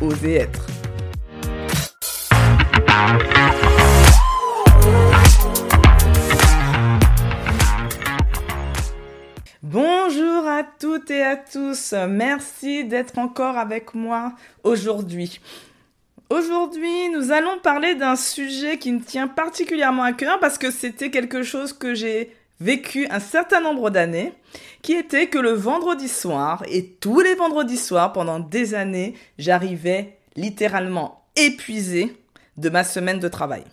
Oser être. Bonjour à toutes et à tous, merci d'être encore avec moi aujourd'hui. Aujourd'hui, nous allons parler d'un sujet qui me tient particulièrement à cœur parce que c'était quelque chose que j'ai vécu un certain nombre d'années, qui était que le vendredi soir, et tous les vendredis soirs pendant des années, j'arrivais littéralement épuisé de ma semaine de travail.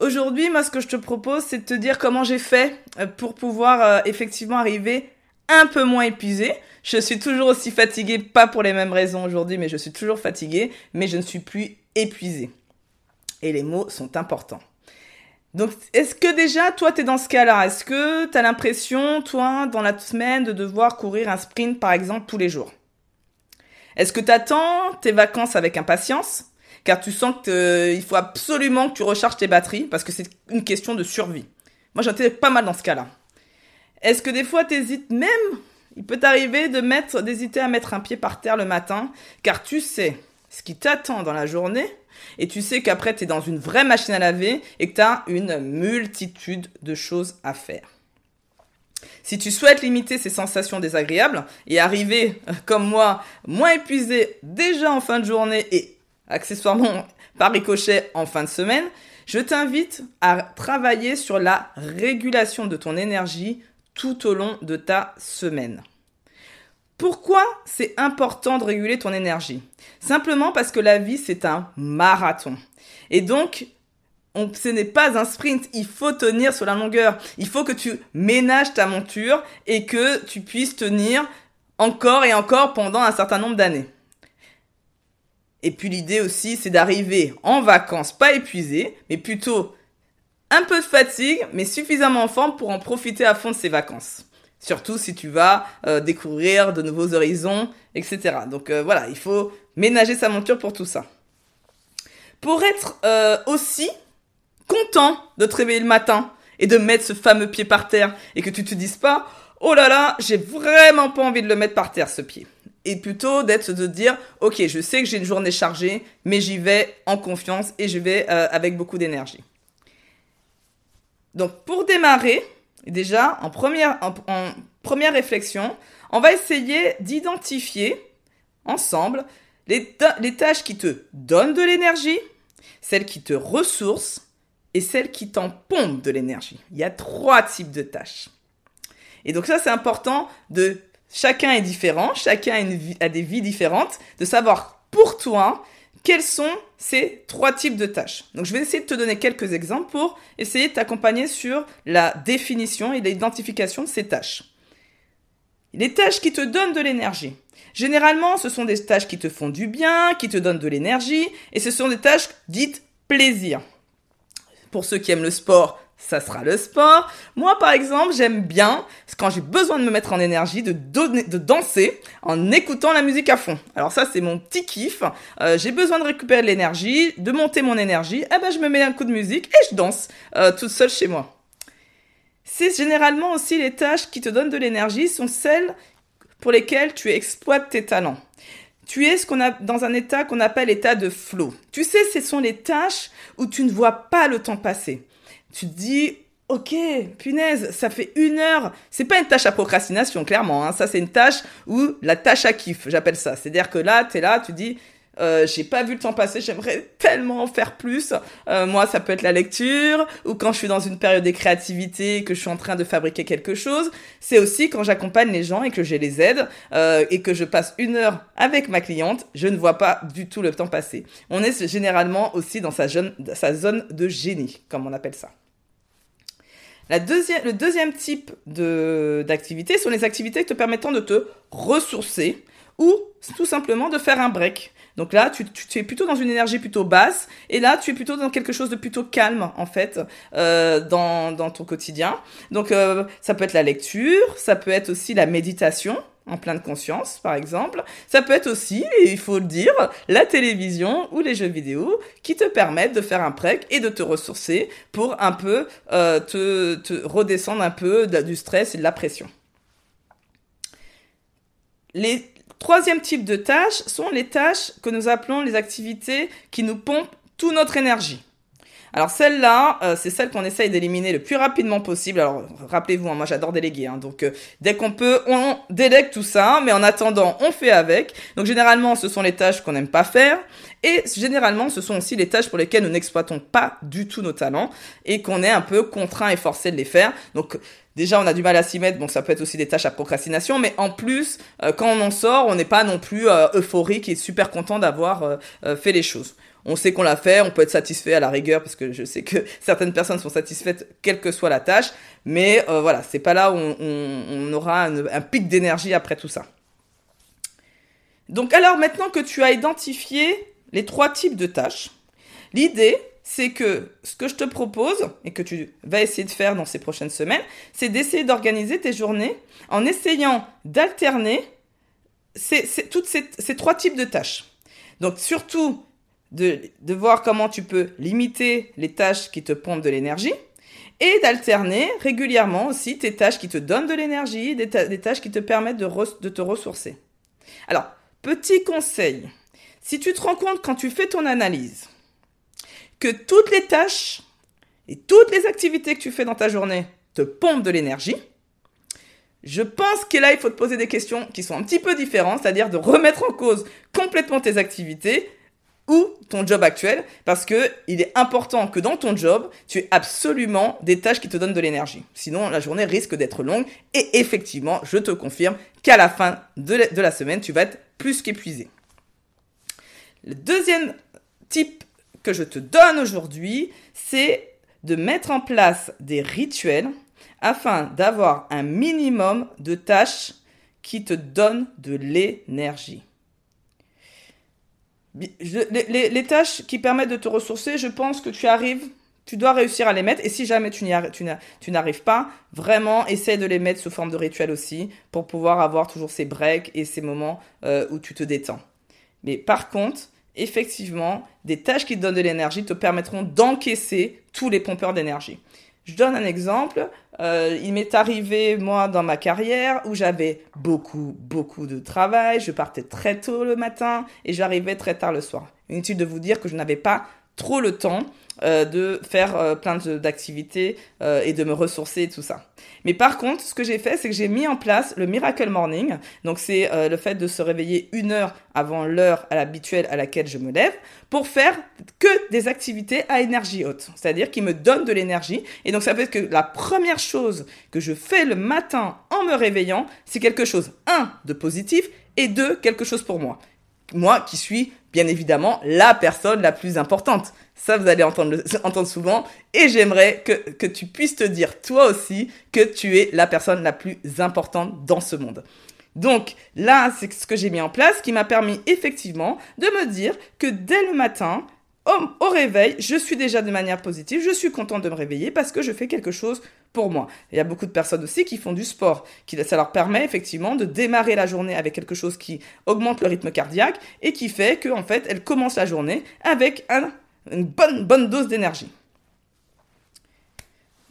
Aujourd'hui, moi, ce que je te propose, c'est de te dire comment j'ai fait euh, pour pouvoir euh, effectivement arriver un peu moins épuisé. Je suis toujours aussi fatigué, pas pour les mêmes raisons aujourd'hui, mais je suis toujours fatigué, mais je ne suis plus épuisé. Et les mots sont importants. Donc, est-ce que déjà, toi, tu es dans ce cas-là? Est-ce que tu as l'impression, toi, dans la semaine, de devoir courir un sprint, par exemple, tous les jours? Est-ce que tu attends tes vacances avec impatience? Car tu sens qu'il euh, faut absolument que tu recharges tes batteries, parce que c'est une question de survie. Moi, j'étais pas mal dans ce cas-là. Est-ce que des fois, tu hésites même? Il peut t'arriver de mettre, d'hésiter à mettre un pied par terre le matin, car tu sais ce qui t'attend dans la journée, et tu sais qu'après tu es dans une vraie machine à laver et que tu as une multitude de choses à faire. Si tu souhaites limiter ces sensations désagréables et arriver, euh, comme moi, moins épuisé déjà en fin de journée et accessoirement par ricochet en fin de semaine, je t'invite à travailler sur la régulation de ton énergie tout au long de ta semaine. Pourquoi c'est important de réguler ton énergie? Simplement parce que la vie, c'est un marathon. Et donc, ce n'est pas un sprint, il faut tenir sur la longueur. Il faut que tu ménages ta monture et que tu puisses tenir encore et encore pendant un certain nombre d'années. Et puis l'idée aussi, c'est d'arriver en vacances pas épuisé, mais plutôt un peu de fatigue, mais suffisamment en forme pour en profiter à fond de ces vacances. Surtout si tu vas euh, découvrir de nouveaux horizons, etc. Donc euh, voilà, il faut ménager sa monture pour tout ça. Pour être euh, aussi content de te réveiller le matin et de mettre ce fameux pied par terre et que tu te dises pas, oh là là, j'ai vraiment pas envie de le mettre par terre ce pied. Et plutôt d'être de dire, ok, je sais que j'ai une journée chargée, mais j'y vais en confiance et je vais avec beaucoup d'énergie. Donc pour démarrer, déjà, en première, réflexion, on va essayer d'identifier ensemble les, tâches qui te donnent de l'énergie, celles qui te ressourcent et celles qui t'en pompent de l'énergie. Il y a trois types de tâches. Et donc ça, c'est important de... Chacun est différent, chacun a des vies différentes, de savoir pour toi quels sont ces trois types de tâches? Donc je vais essayer de te donner quelques exemples pour essayer de t'accompagner sur la définition et l'identification de ces tâches. Les tâches qui te donnent de l'énergie. Généralement, ce sont des tâches qui te font du bien, qui te donnent de l'énergie, et ce sont des tâches dites plaisir. Pour ceux qui aiment le sport, ça sera le sport. Moi, par exemple, j'aime bien, quand j'ai besoin de me mettre en énergie, de, de danser en écoutant la musique à fond. Alors ça, c'est mon petit kiff. Euh, j'ai besoin de récupérer de l'énergie, de monter mon énergie. Eh ben, je me mets un coup de musique et je danse euh, toute seule chez moi. C'est généralement aussi les tâches qui te donnent de l'énergie sont celles pour lesquelles tu exploites tes talents. Tu es ce qu'on a dans un état qu'on appelle état de flow. Tu sais, ce sont les tâches où tu ne vois pas le temps passer tu te dis, ok, punaise, ça fait une heure. C'est pas une tâche à procrastination, clairement. Hein. Ça, c'est une tâche où la tâche à kiff, j'appelle ça. C'est-à-dire que là, tu es là, tu dis, euh, j'ai pas vu le temps passer, j'aimerais tellement en faire plus. Euh, moi, ça peut être la lecture, ou quand je suis dans une période de créativité, que je suis en train de fabriquer quelque chose. C'est aussi quand j'accompagne les gens et que je les aide, euh, et que je passe une heure avec ma cliente, je ne vois pas du tout le temps passer. On est généralement aussi dans sa, sa zone de génie, comme on appelle ça le deuxième type d'activité sont les activités te permettant de te ressourcer ou tout simplement de faire un break. Donc là, tu, tu, es plutôt dans une énergie plutôt basse, et là, tu es plutôt dans quelque chose de plutôt calme, en fait, euh, dans, dans ton quotidien. Donc, euh, ça peut être la lecture, ça peut être aussi la méditation, en pleine conscience, par exemple. Ça peut être aussi, et il faut le dire, la télévision ou les jeux vidéo qui te permettent de faire un break et de te ressourcer pour un peu euh, te, redescendre un peu du stress et de la pression. Les troisième type de tâches sont les tâches que nous appelons les activités qui nous pompent toute notre énergie. Alors celle-là, euh, c'est celle qu'on essaye d'éliminer le plus rapidement possible. Alors rappelez-vous, hein, moi j'adore déléguer, hein, donc euh, dès qu'on peut, on délègue tout ça, mais en attendant, on fait avec. Donc généralement, ce sont les tâches qu'on n'aime pas faire, et généralement, ce sont aussi les tâches pour lesquelles nous n'exploitons pas du tout nos talents et qu'on est un peu contraint et forcé de les faire. Déjà on a du mal à s'y mettre, bon ça peut être aussi des tâches à procrastination, mais en plus euh, quand on en sort, on n'est pas non plus euphorique et super content d'avoir fait les choses on sait qu'on l'a fait, on peut être satisfait à la rigueur parce que je sais que certaines personnes sont satisfaites quelle que soit la tâche, mais euh, voilà, c'est pas là où on, aura un, pic d'énergie après tout ça. Donc alors maintenant que tu as identifié les trois types de tâches, l'idée c'est que ce que je te propose et que tu vas essayer de faire dans ces prochaines semaines, c'est d'essayer d'organiser tes journées en essayant d'alterner ces, toutes ces trois types de tâches. Donc surtout de, voir comment tu peux limiter les tâches qui te pompent de l'énergie et d'alterner régulièrement aussi tes tâches qui te donnent de l'énergie, des, tâches qui te permettent de, de te ressourcer. Alors, petit conseil, si tu te rends compte quand tu fais ton analyse que toutes les tâches et toutes les activités que tu fais dans ta journée te pompent de l'énergie, je pense que là, il faut te poser des questions qui sont un petit peu différentes, c'est-à-dire de remettre en cause complètement tes activités ou ton job actuel parce que il est important que dans ton job, tu aies absolument des tâches qui te donnent de l'énergie. Sinon, la journée risque d'être longue et effectivement, je te confirme qu'à la fin de la semaine, tu vas être plus qu'épuisé. Le deuxième type que je te donne aujourd'hui, c'est de mettre en place des rituels afin d'avoir un minimum de tâches qui te donnent de l'énergie les, tâches qui permettent de te ressourcer, je pense que tu arrives, tu dois réussir à les mettre. Et si jamais tu n'arrives pas, vraiment, essaie de les mettre sous forme de rituel aussi pour pouvoir avoir toujours ces breaks et ces moments euh, où tu te détends. Mais par contre, effectivement, des tâches qui te donnent de l'énergie te permettront d'encaisser tous les pompeurs d'énergie. Je donne un exemple. Euh, il m'est arrivé, moi, dans ma carrière, où j'avais beaucoup, beaucoup de travail. Je partais très tôt le matin et j'arrivais très tard le soir. Inutile de vous dire que je n'avais pas trop le temps euh, de faire euh, plein d'activités euh, et de me ressourcer et tout ça. Mais par contre, ce que j'ai fait, c'est que j'ai mis en place le Miracle Morning. Donc c'est le fait de se réveiller une heure avant l'heure à l'habituelle à laquelle je me lève pour faire que des activités à énergie haute. C'est-à-dire qui me donnent de l'énergie. Et donc ça veut dire que la première chose que je fais le matin en me réveillant, c'est quelque chose, un, de positif et deux, quelque chose pour moi. Moi qui suis bien évidemment la personne la plus importante. Ça, vous allez entendre, souvent. Et j'aimerais que tu puisses te dire toi aussi que tu es la personne la plus importante dans ce monde. Donc là, c'est ce que j'ai mis en place qui m'a permis effectivement de me dire que dès le matin, au, réveil, je suis déjà de manière positive, je suis contente de me réveiller parce que je fais quelque chose pour moi. Il y a beaucoup de personnes aussi qui font du sport, qui ça leur permet effectivement de démarrer la journée avec quelque chose qui augmente le rythme cardiaque et qui fait qu'en en fait, elles commencent la journée avec une bonne, bonne dose d'énergie.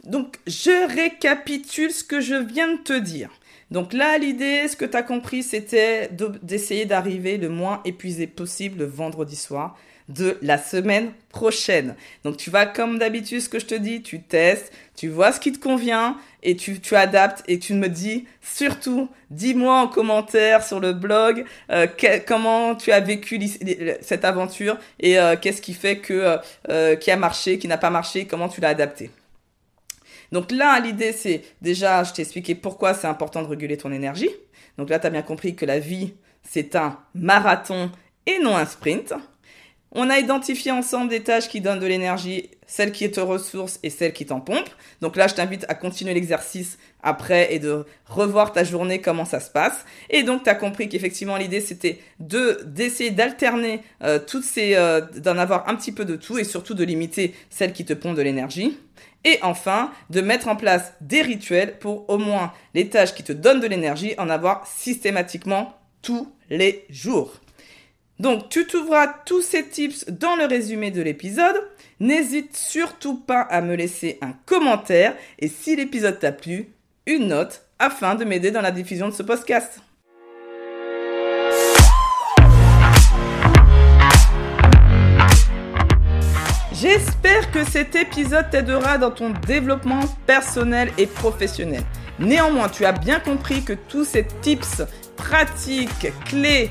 Donc, je récapitule ce que je viens de te dire. Donc là, l'idée, ce que tu as compris, c'était d'essayer d'arriver le moins épuisé possible le vendredi soir de la semaine prochaine. Donc tu vas comme d'habitude ce que je te dis, tu testes, tu vois ce qui te convient et tu, tu adaptes et tu me dis surtout, dis-moi en commentaire sur le blog euh, comment tu as vécu cette aventure et euh, qu'est-ce qui fait que euh, qui a marché, qui n'a pas marché, comment tu l'as adapté. Donc là, l'idée, c'est déjà, je t'ai expliqué pourquoi c'est important de réguler ton énergie. Donc là, tu as bien compris que la vie, c'est un marathon et non un sprint. On a identifié ensemble des tâches qui donnent de l'énergie, celles qui te ressourcent et celles qui t'en pompent. Donc là, je t'invite à continuer l'exercice après et de revoir ta journée, comment ça se passe. Et donc, tu as compris qu'effectivement, l'idée, c'était de d'essayer d'alterner euh, toutes ces... Euh, d'en avoir un petit peu de tout et surtout de limiter celles qui te pompent de l'énergie. Et enfin, de mettre en place des rituels pour au moins les tâches qui te donnent de l'énergie, en avoir systématiquement tous les jours. Donc, tu trouveras tous ces tips dans le résumé de l'épisode. N'hésite surtout pas à me laisser un commentaire et si l'épisode t'a plu, une note afin de m'aider dans la diffusion de ce podcast. J'espère que cet épisode t'aidera dans ton développement personnel et professionnel. Néanmoins, tu as bien compris que tous ces tips, pratiques, clés,